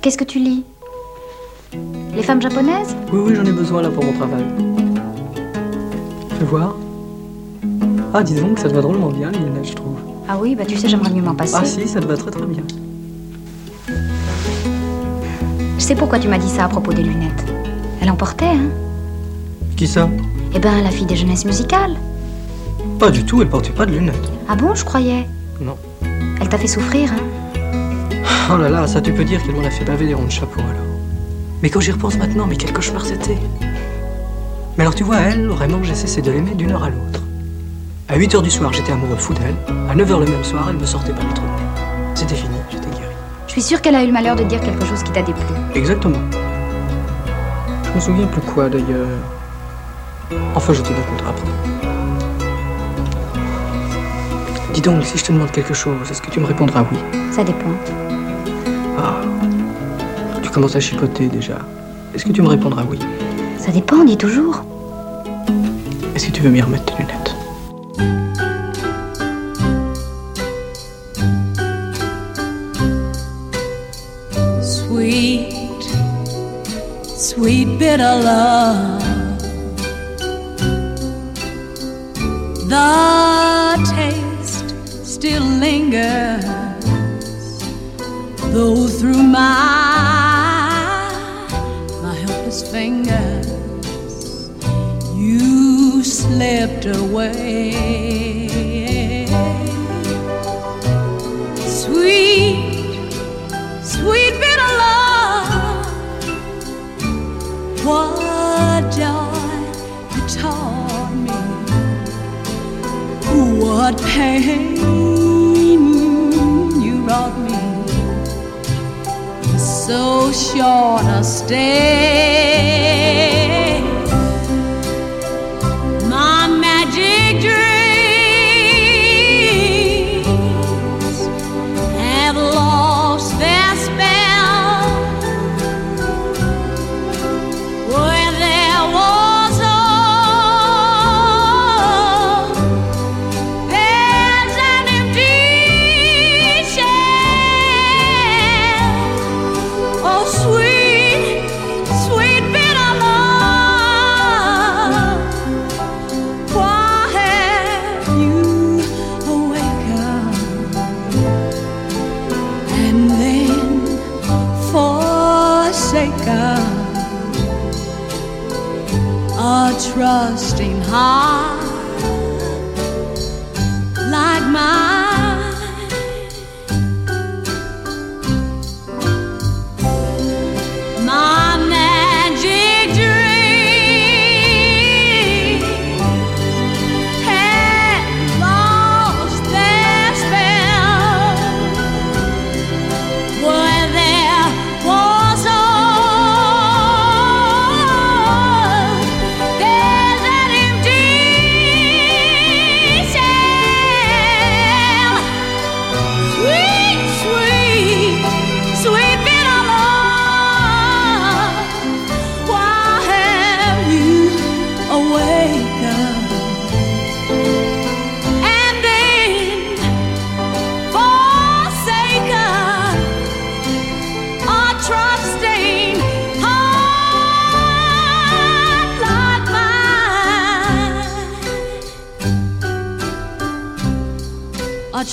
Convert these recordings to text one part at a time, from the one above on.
Qu'est-ce que tu lis? Les femmes japonaises? Oui, oui, j'en ai besoin là pour mon travail. Fais voir? Ah, dis donc, ça te va drôlement bien, les lunettes, je trouve. Ah oui, bah tu sais, j'aimerais mieux m'en passer. Ah si, ça te va très très bien. Je sais pourquoi tu m'as dit ça à propos des lunettes. Elle en portait, hein? Qui ça? Eh ben, la fille des jeunesses musicales. Pas du tout, elle portait pas de lunettes. Ah bon, je croyais? Non. Elle t'a fait souffrir, hein? Oh là là, ça tu peux dire qu'elle m'en a fait baver des ronds de chapeau alors. Mais quand j'y repense maintenant, mais quel cauchemar c'était. Mais alors tu vois, elle, vraiment, j'ai cessé de l'aimer d'une heure à l'autre. À 8 heures du soir, j'étais amoureux fou d'elle. À 9 heures le même soir, elle me sortait par le trou. C'était fini, j'étais guéri. Je suis sûre qu'elle a eu le malheur de dire quelque chose qui t'a déplu. Exactement. Je me souviens plus quoi d'ailleurs. Enfin, je te raconterai après. Dis donc, si je te demande quelque chose, est-ce que tu me répondras oui? Ça dépend. Tu commences à chipoter déjà. Est-ce que tu me répondras oui? Ça dépend, dis toujours. Est-ce que tu veux m'y remettre tes lunettes? Sweet, sweet bitter love. Away. Sweet, sweet bitter love, what joy you taught me, what pain you brought me. So short a stay.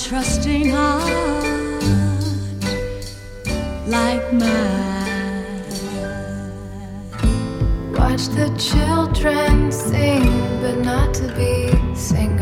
Trusting heart like mine. Watch the children sing, but not to be singers.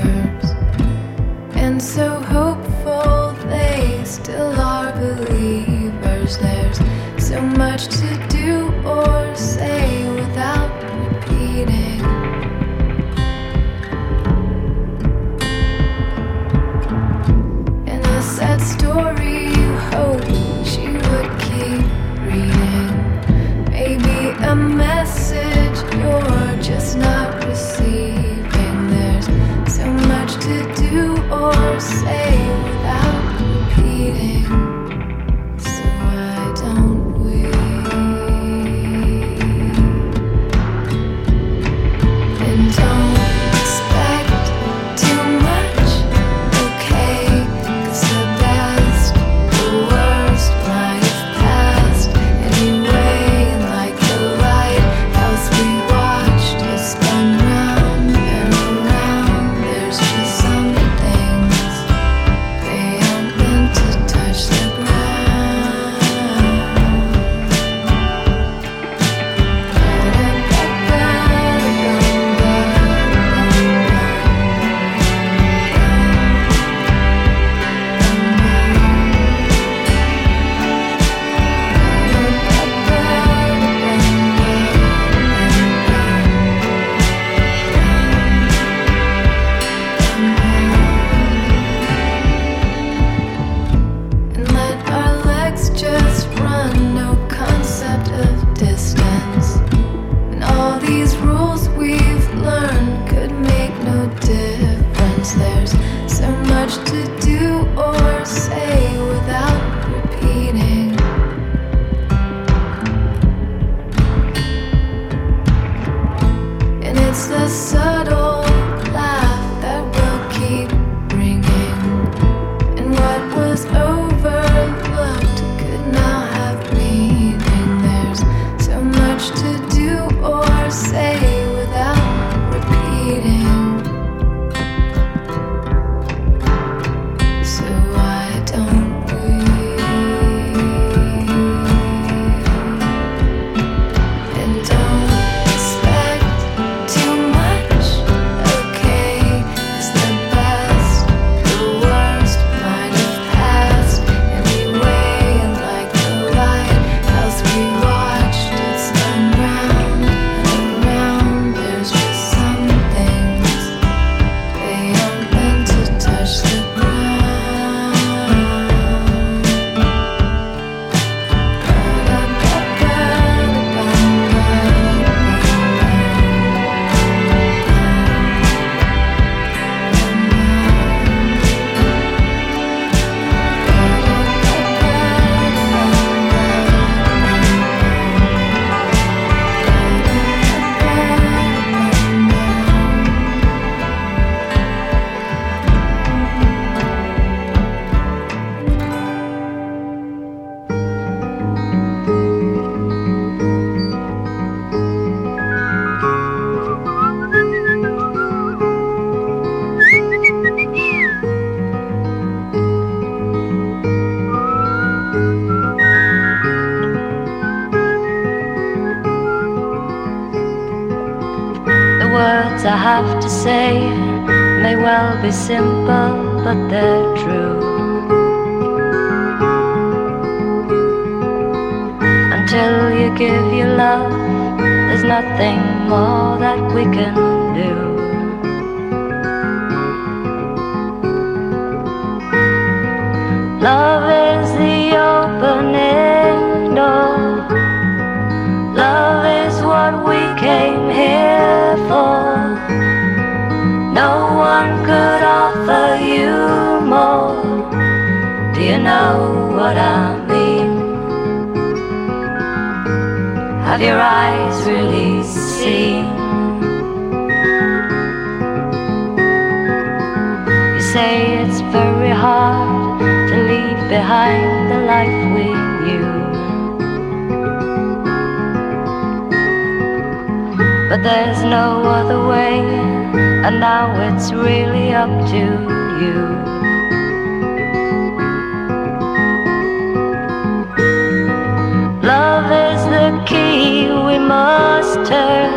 Turn.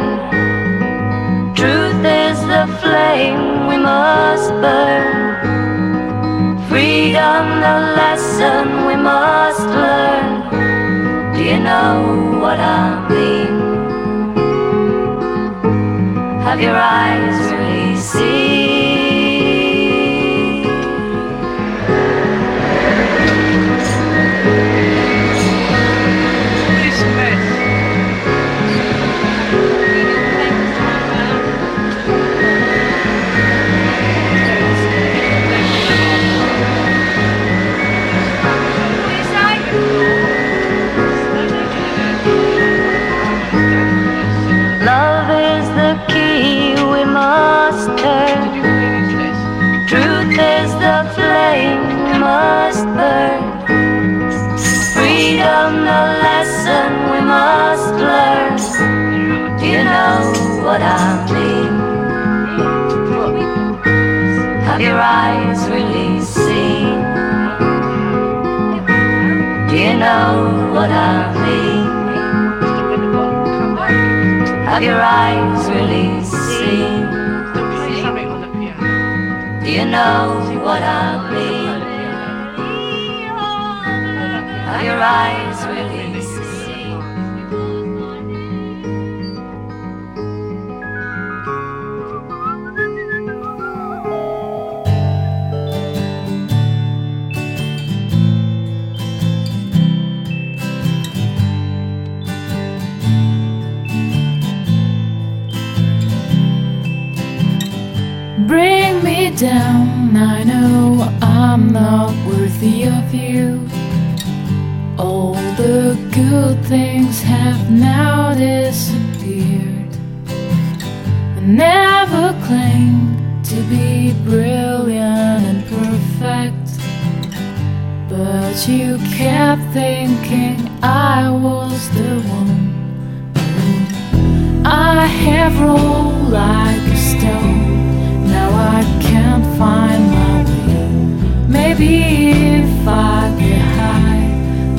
Truth is the flame we must burn. Freedom, the lesson we must learn. Do you know what I mean? Have your eyes eyes seen? Do you know what I mean? Have your eyes seen? Do you know what I mean? Have your eyes down, I know I'm not worthy of you. All the good things have now disappeared. I never claimed to be brilliant and perfect, but you kept thinking I was the one. I have rolled like a stone. Now I find my way. Maybe if I get high,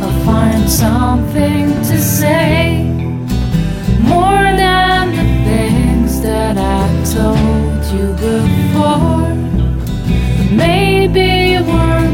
I'll find something to say. More than the things that I told you before. Maybe we're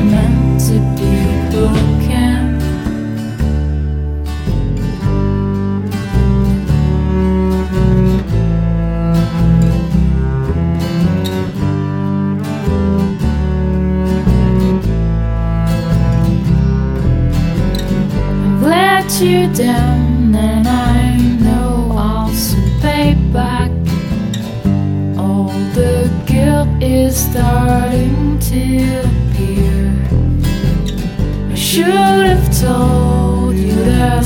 down, and I know I'll soon pay back. All the guilt is starting to appear. I should have told you that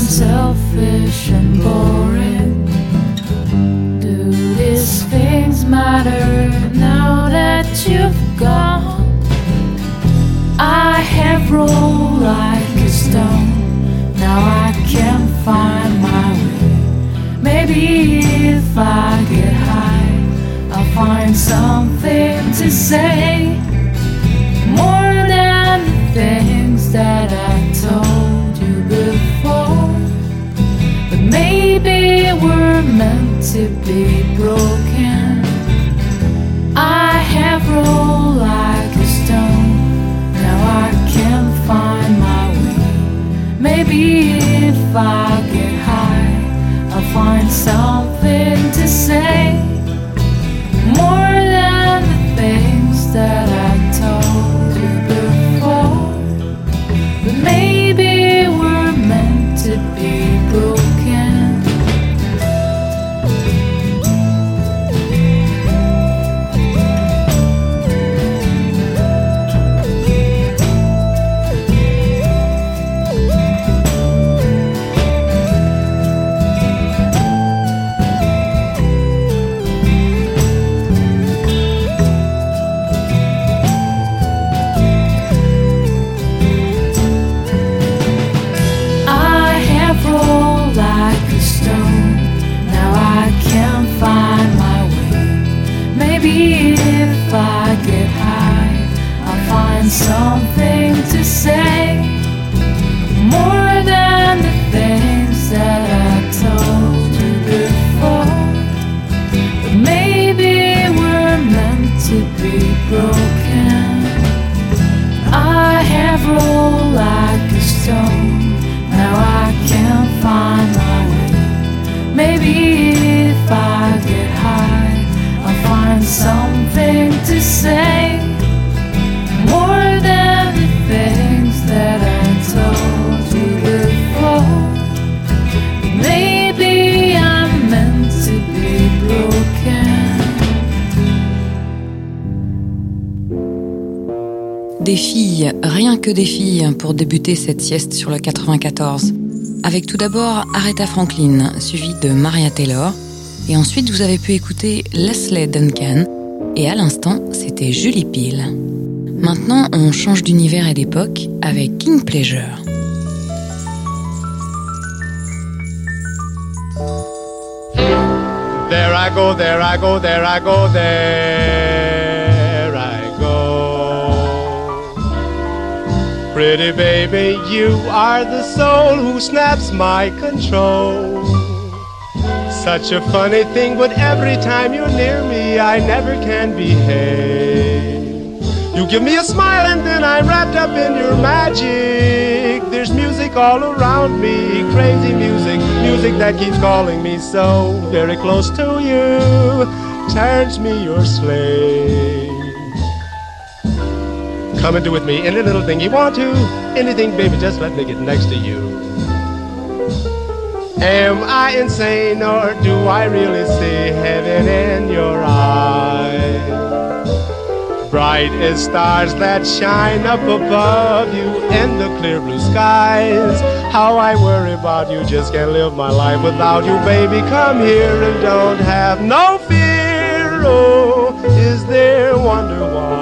But if I get high, I'll find something to say. More than the things that I told you before. Maybe I'm meant to be broken. Des filles, rien que des filles pour débuter cette sieste sur le 94. Avec tout d'abord Aretha Franklin, suivi de Maria Taylor. Et ensuite, vous avez pu écouter Leslie Duncan. Et à l'instant, c'était Julie Peel. Maintenant, on change d'univers et d'époque avec King Pleasure. There I go, there I go, there I go, there I go. Pretty baby, you are the soul who snaps my control. Such a funny thing, but every time you're near me, I never can behave. You give me a smile and then I'm wrapped up in your magic. There's music all around me, crazy music, music that keeps calling me so very close to you. Turns me your slave. Come and do with me any little thing you want to. Anything, baby, just let me get next to you. Am I insane or do I really see heaven in your eyes? Bright as stars that shine up above you in the clear blue skies. How I worry about you, just can't live my life without you, baby. Come here and don't have no fear. Oh, is there wonder why?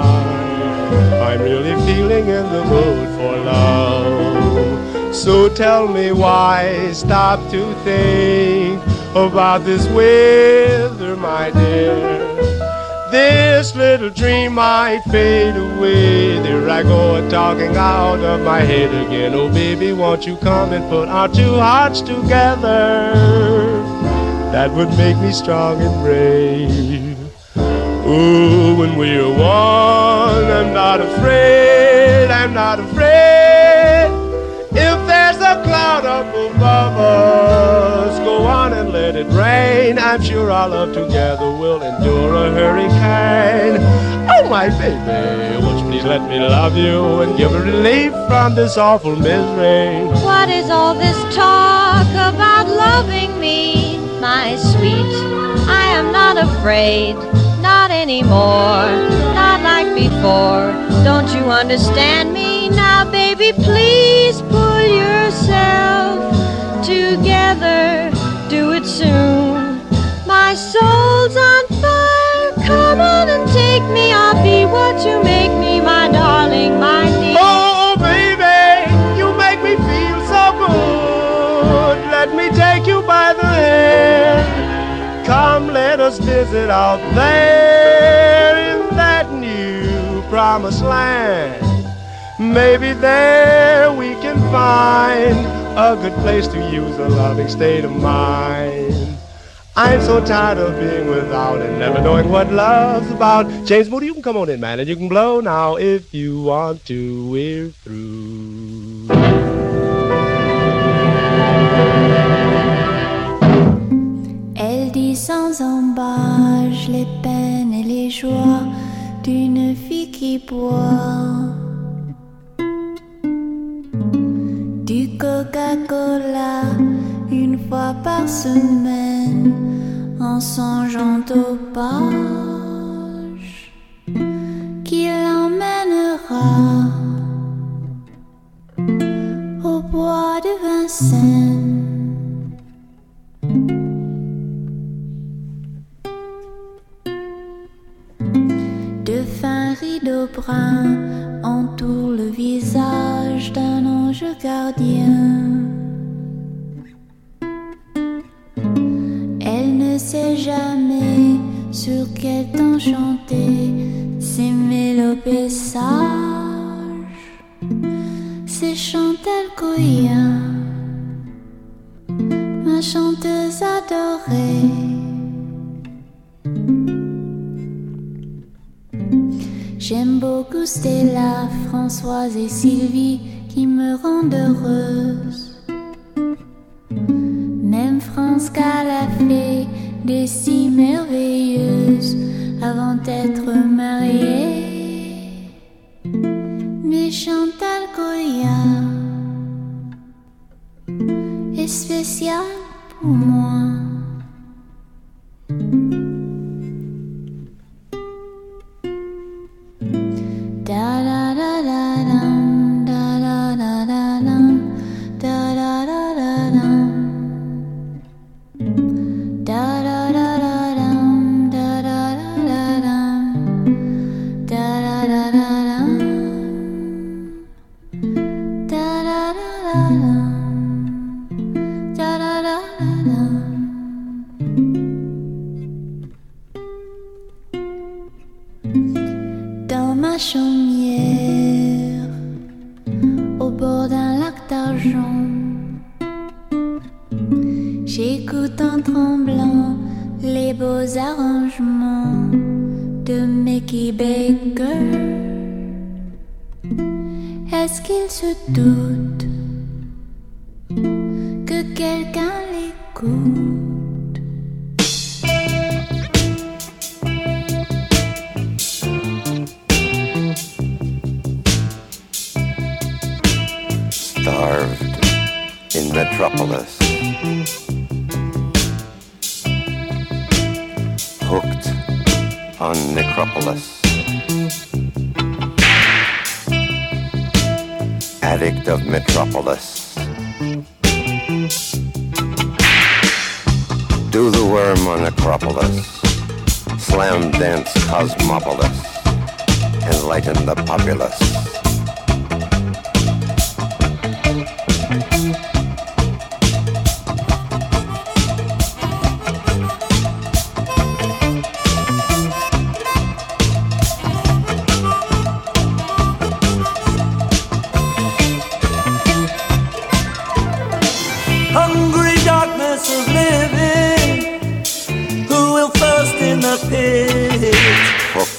I'm really feeling in the mood for love. So tell me why stop to think about this weather, my dear. This little dream might fade away. There I go, talking out of my head again. Oh, baby, won't you come and put our two hearts together? That would make me strong and brave. Ooh, when we're one, I'm not afraid, I'm not afraid. Above us, go on and let it rain. I'm sure our love together will endure a hurricane. Oh, my baby, won't you please let me love you and give a relief from this awful misery? What is all this talk about loving me, my sweet? I am not afraid, not anymore, not like before. Don't you understand me now, baby? Please pull yourself together, do it soon. My soul's on fire, come on and take me. I'll be what you make me, my darling, my dear. Oh, baby, you make me feel so good. Let me take you by the hand. Come, let us visit out there in that new promised land. Maybe there we can find a good place to use a loving state of mind. I'm so tired of being without and never knowing what love's about. James Moody, you can come on in, man, and you can blow now if you want to. We're through. Elle dit sans embâche les peines et les joies d'une fille qui boit. Une fois par semaine en songeant au page qui l'emmènera au bois de Vincennes. De fins rideaux bruns entourent le visage gardien. Elle ne sait jamais sur quel temps chanter ces mélopées sages. Goya, ma chanteuse adorée. J'aime beaucoup Stella, Françoise et Sylvie qui me rendent heureuse. Même France qu'elle a fait des si merveilleuses avant d'être mariée. Mais Chantal est spécial pour moi.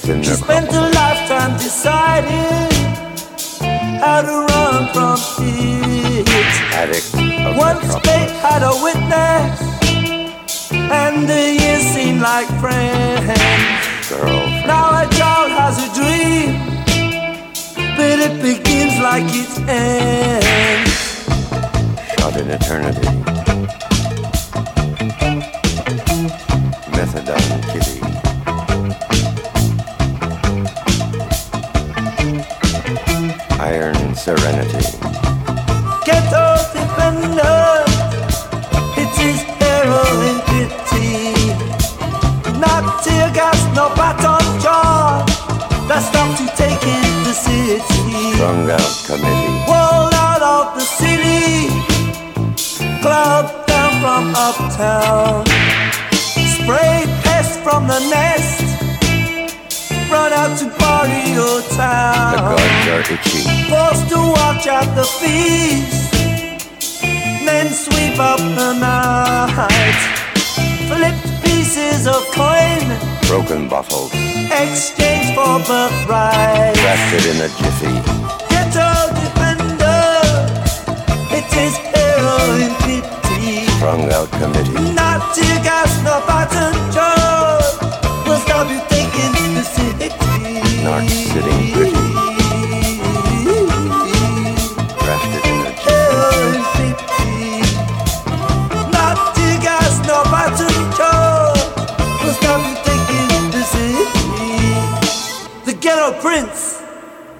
In She spent a lifetime deciding how to run from it. Addict of Once fate had a witness, and the years seemed like friends. Girlfriend. Now a child has a dream, but it begins like it ends. Shot in eternity. Methadone kitty. Serenity. Get Ghetto defendant, it is heroin pity. Not tear gas, no baton charge. That stops take in the city. Strung out committee. Walled out of the city, club down from uptown. Spray pest from the nest, run out to party your The town. gods are itchy. Forced to watch at the feast, then sweep up the night. Flipped pieces of coin, Broken bottles. exchange for birthright. Drafted in a jiffy. Ghetto defendant, it is heroin pity. Strung out committee. Not tear gas, no button charge. Will stop you not sitting pretty. In. Not no stop you. The ghetto prince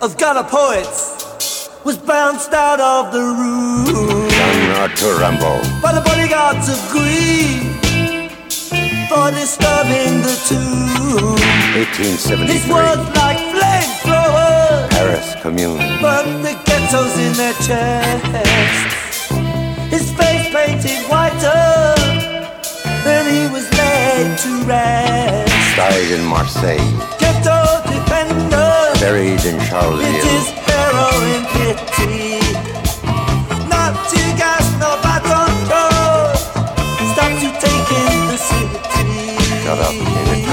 of Ghana poets was bounced out of the room. To By the bodyguards of Greece for disturbing the tomb. 1873. His words like flamethrowers. Paris Commune. Burn the ghettos in their chests. His face painted whiter. Then he was laid to rest. Died in Marseille. Ghetto defendant. Buried in Charleville. It is harrowing pity. shut up,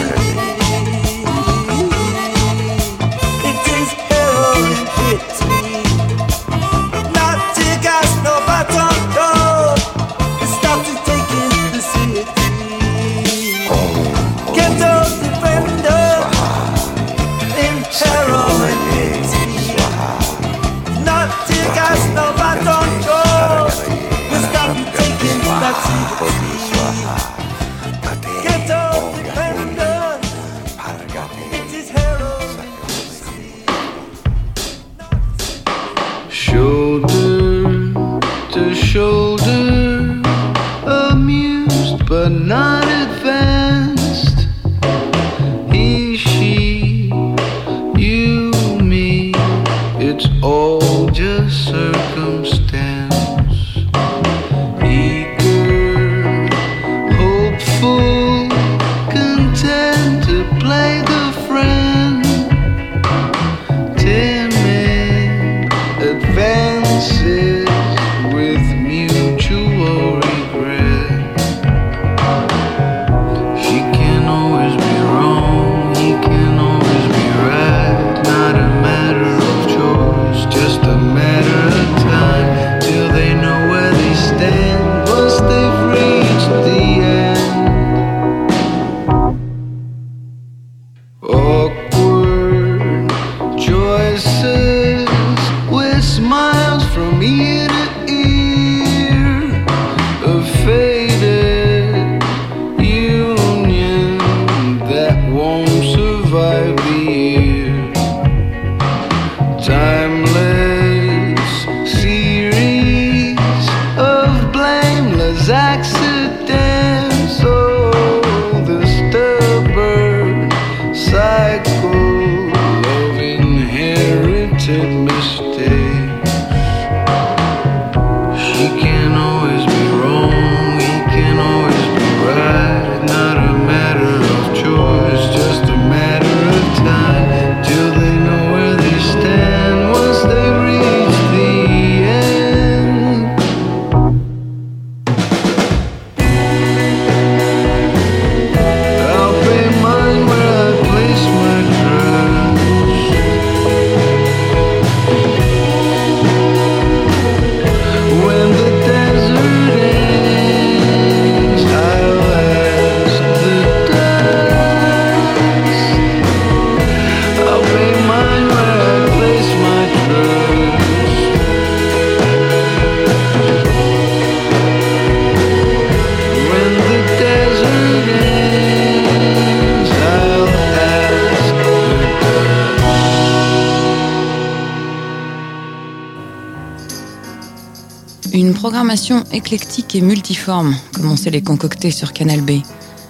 éclectiques et multiforme, comme les concocter sur Canal B.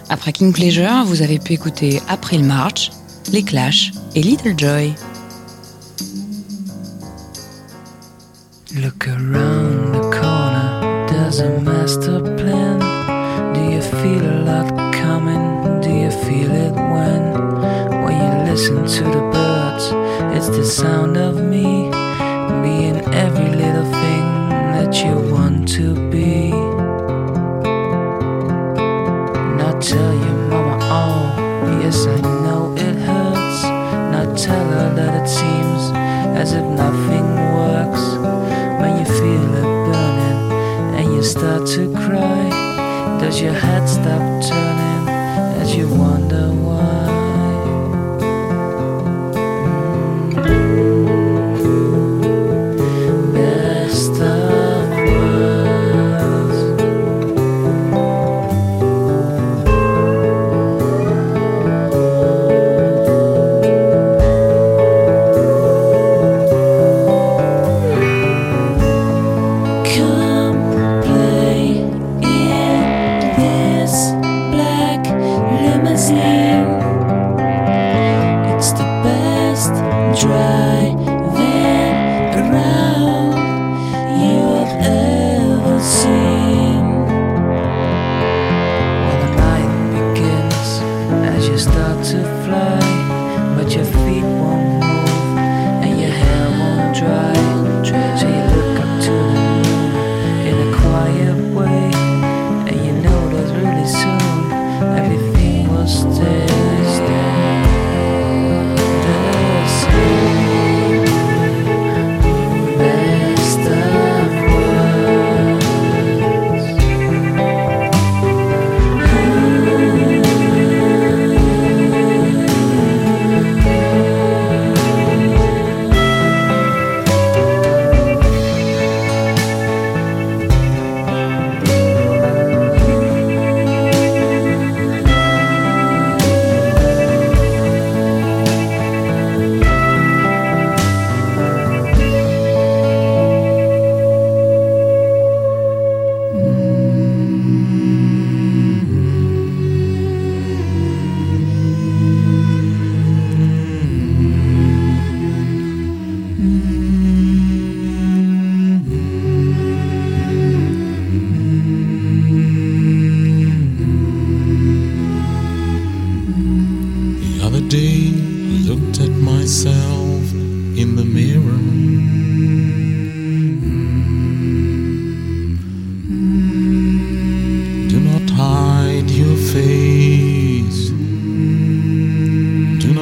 Après King Pleasure, vous avez pu écouter April March, Les Clash et Little Joy.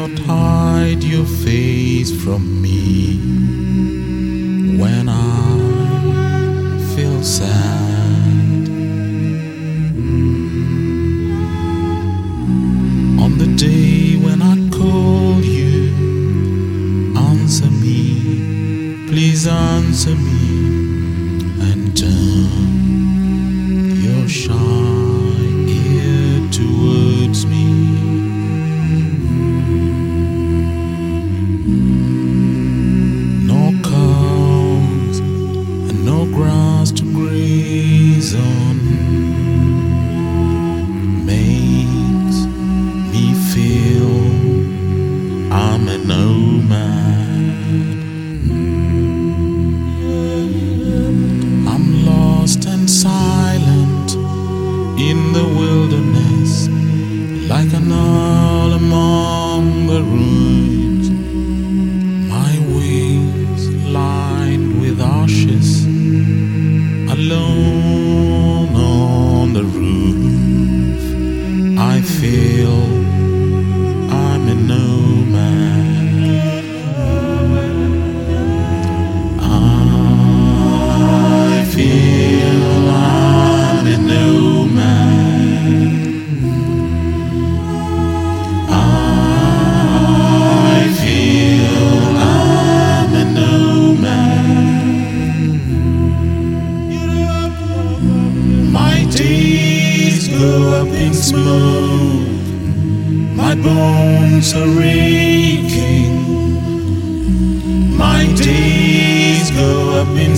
not hide your face from me when I feel sad.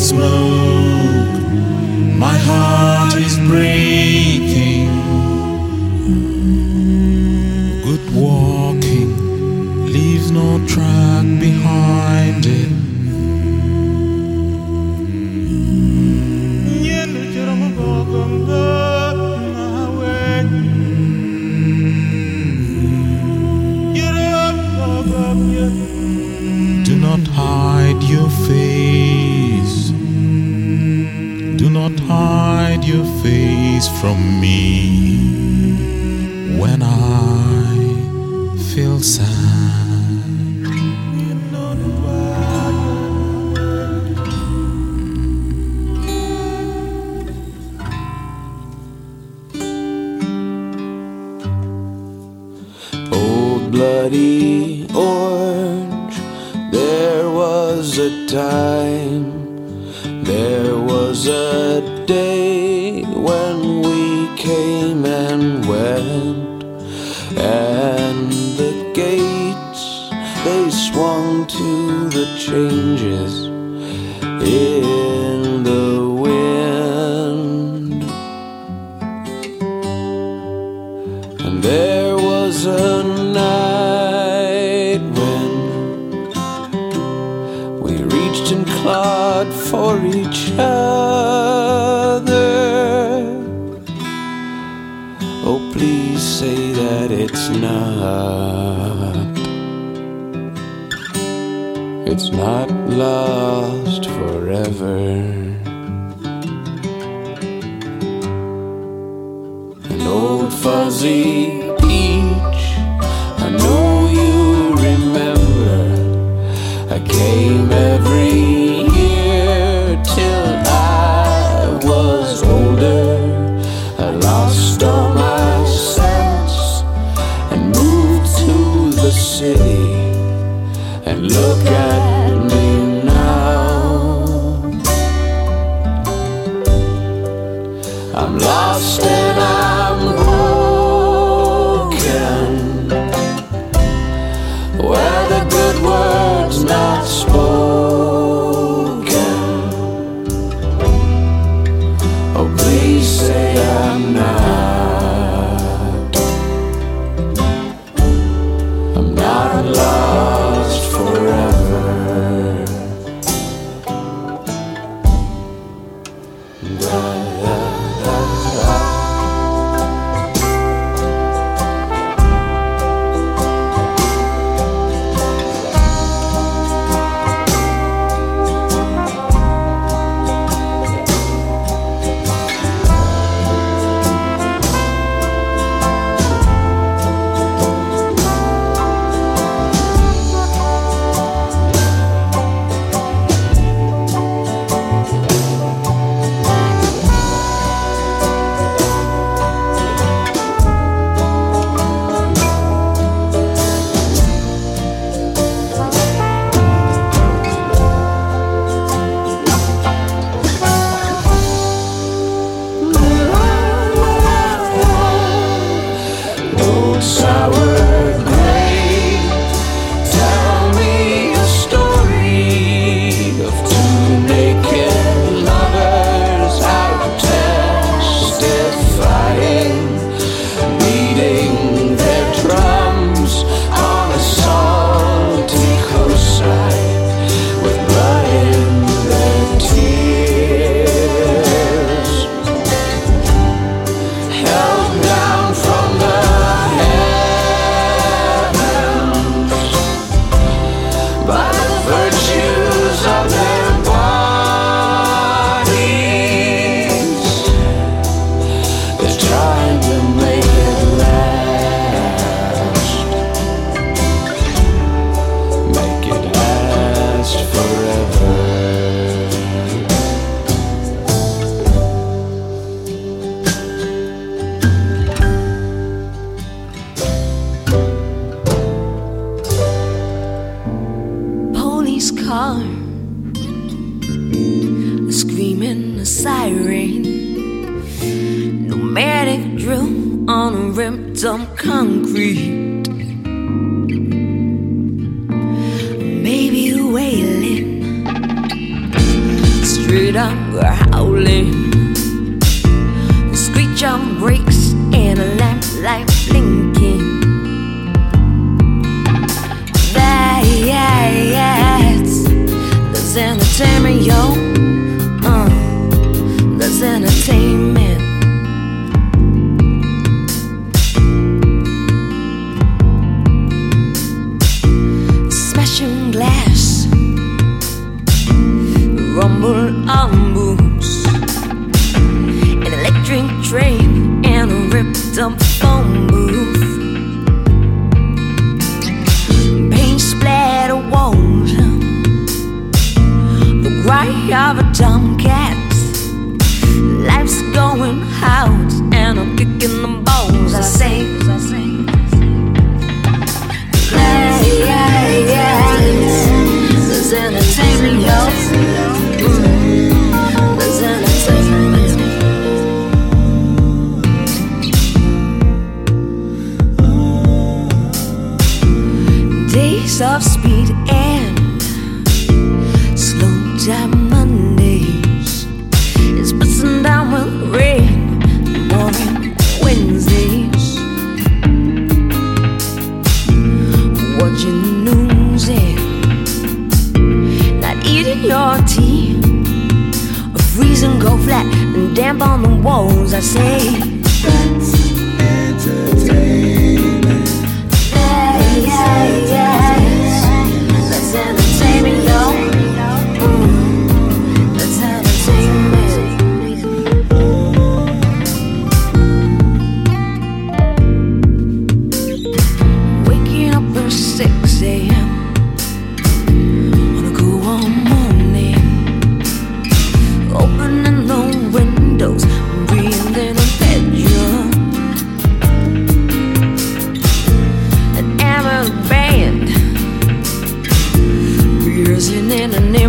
Smoke. My heart is breaking. Forever. An old fuzzy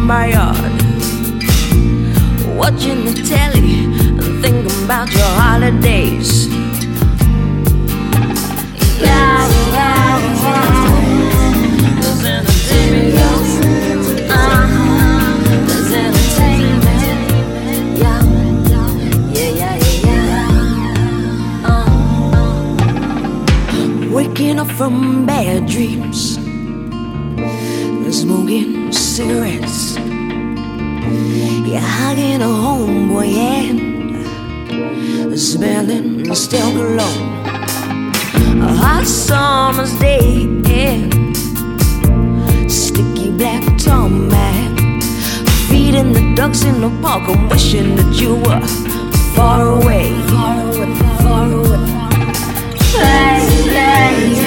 my yard, watching the telly, and thinking about your holidays. In a homeboy and smelling still cologne. A hot summer's day and sticky black tarmac. Feeding the ducks in the park and wishing that you were far away. Far away, far away. Fly, fly,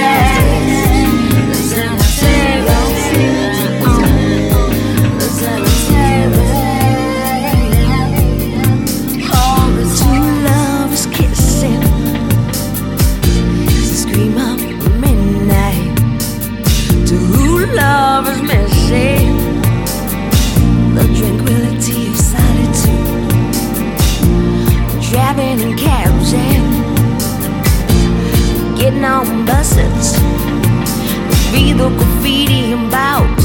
buses. Read the graffiti about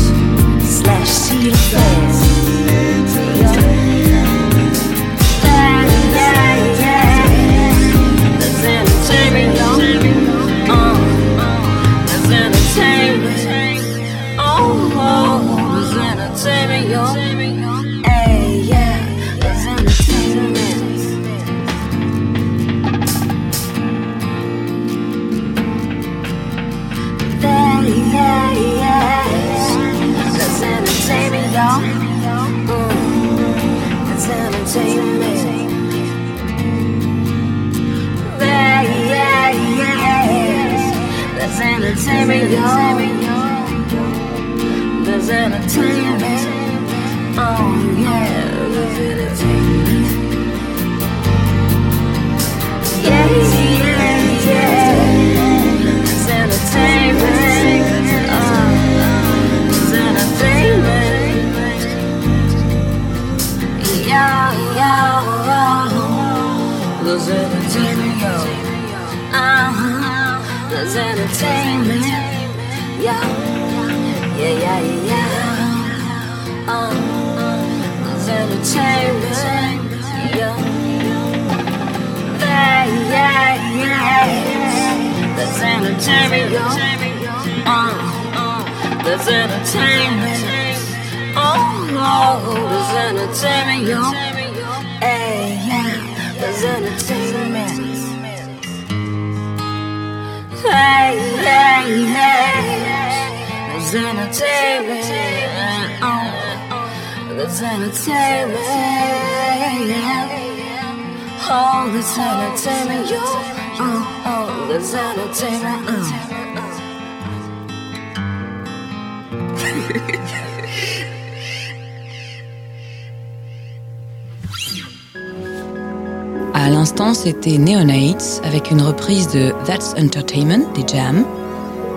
À l'instant, c'était Neonates avec une reprise de That's Entertainment des Jam.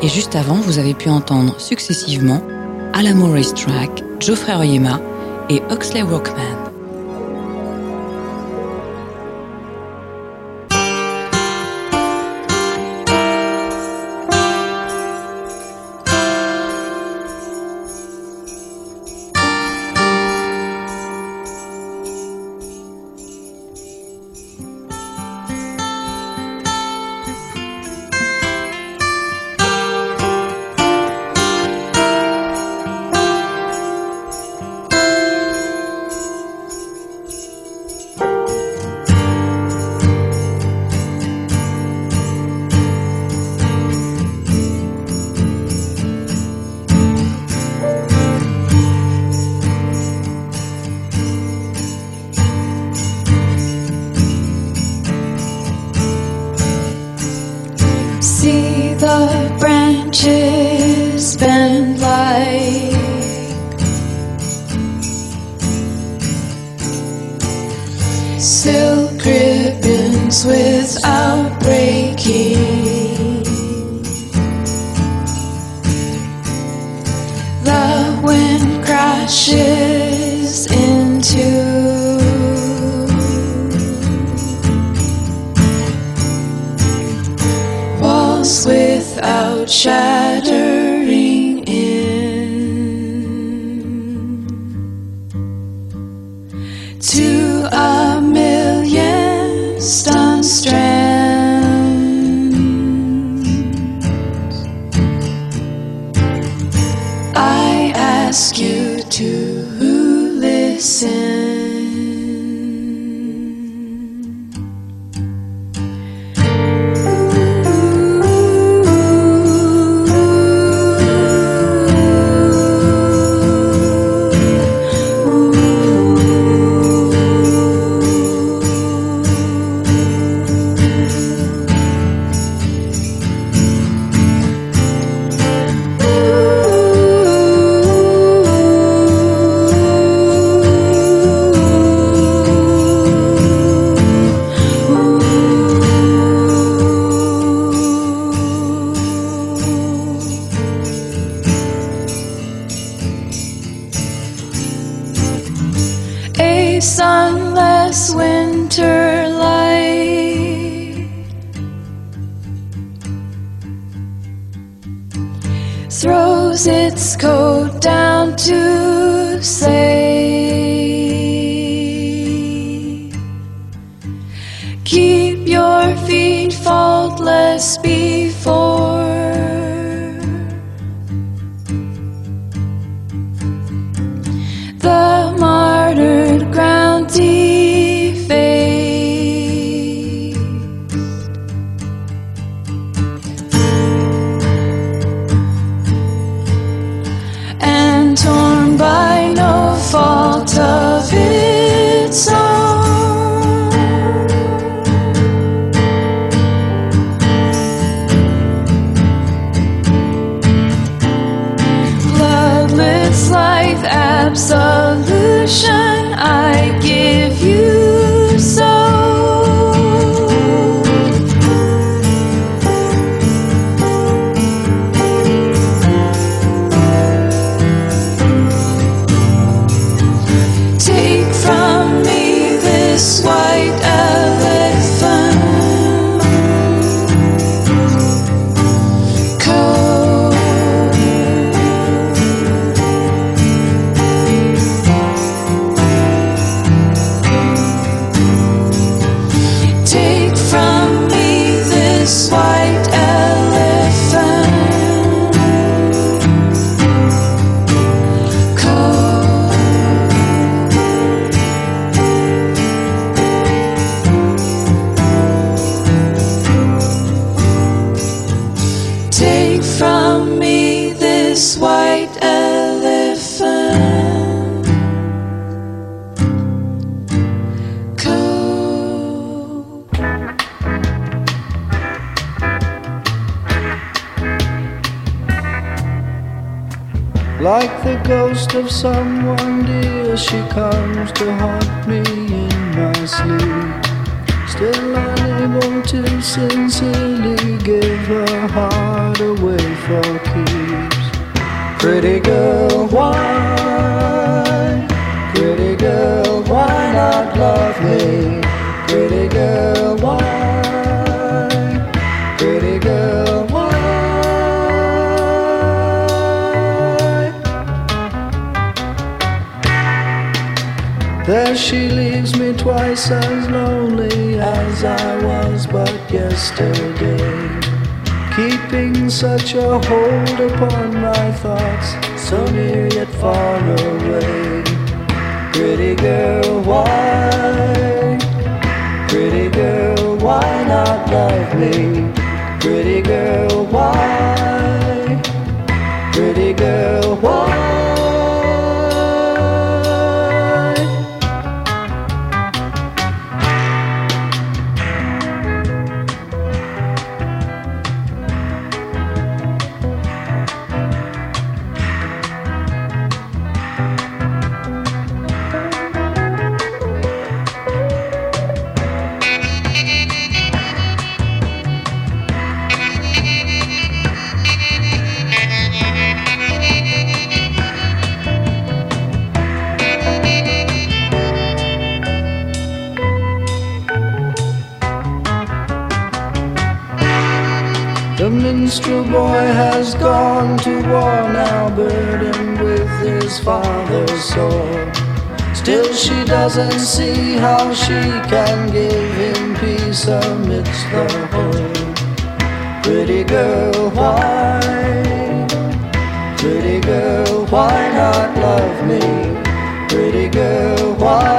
Et juste avant, vous avez pu entendre successivement Alamo Racetrack, Geoffrey Oyema et Huxley Workman. to us. Pretty girl, why? Pretty girl, why? There she leaves me twice as lonely as I was but yesterday. Keeping such a hold upon my thoughts, so near yet far away. Pretty girl, why? Pretty girl, why not love me? Pretty girl, why? Pretty girl, why? Boy has gone to war now, burdened with his father's sword. Still, she doesn't see how she can give him peace amidst the whole. Pretty girl, why? Pretty girl, why not love me? Pretty girl, why?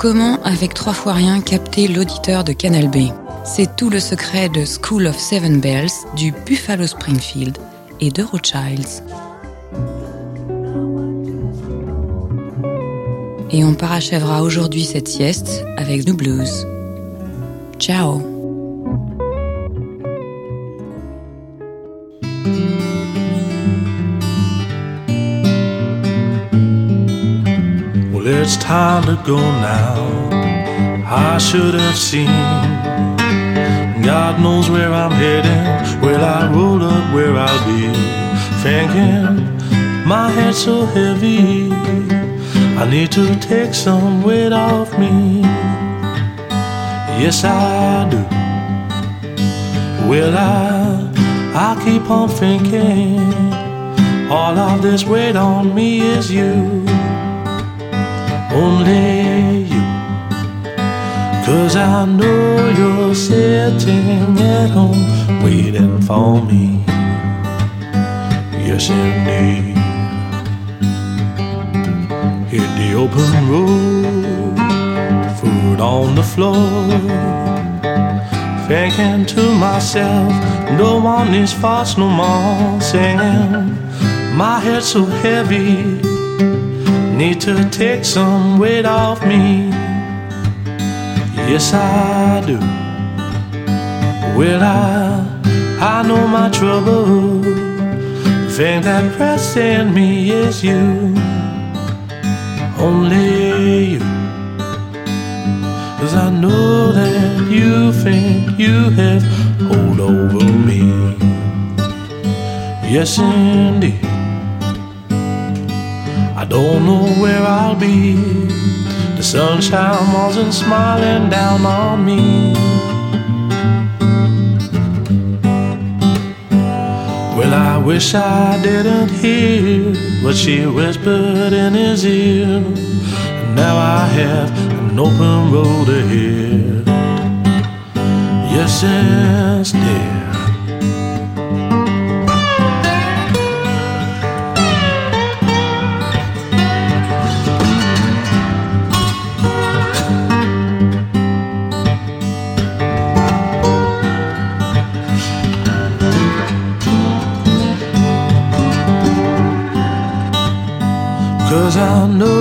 Comment, avec trois fois rien, capter l'auditeur de Canal B? C'est tout le secret de School of Seven Bells, du Buffalo Springfield et de Rothschilds. Et on parachèvera aujourd'hui cette sieste avec New Blues. Ciao time to go now. I should have seen. God knows where I'm heading. Will I roll up where I'll be? Thinking my head's so heavy. I need to take some weight off me. Yes, I do. Will I? I keep on thinking. All of this weight on me is you only you. Cause I know you're sitting at home waiting for me. Yes, indeed. Hit the open road, food on the floor. Thinking to myself, no one needs fast no more. Singing, my head's so heavy need to take some weight off me. Yes, I do. Will I? I know my trouble. The thing that rests in me is you. Only you. Cause I know that you think you have hold over me. Yes, indeed. Don't know where I'll be. The sunshine wasn't smiling down on me. Well, I wish I didn't hear what she whispered in his ear. And now I have an open road ahead. Yes, yes, dear. I know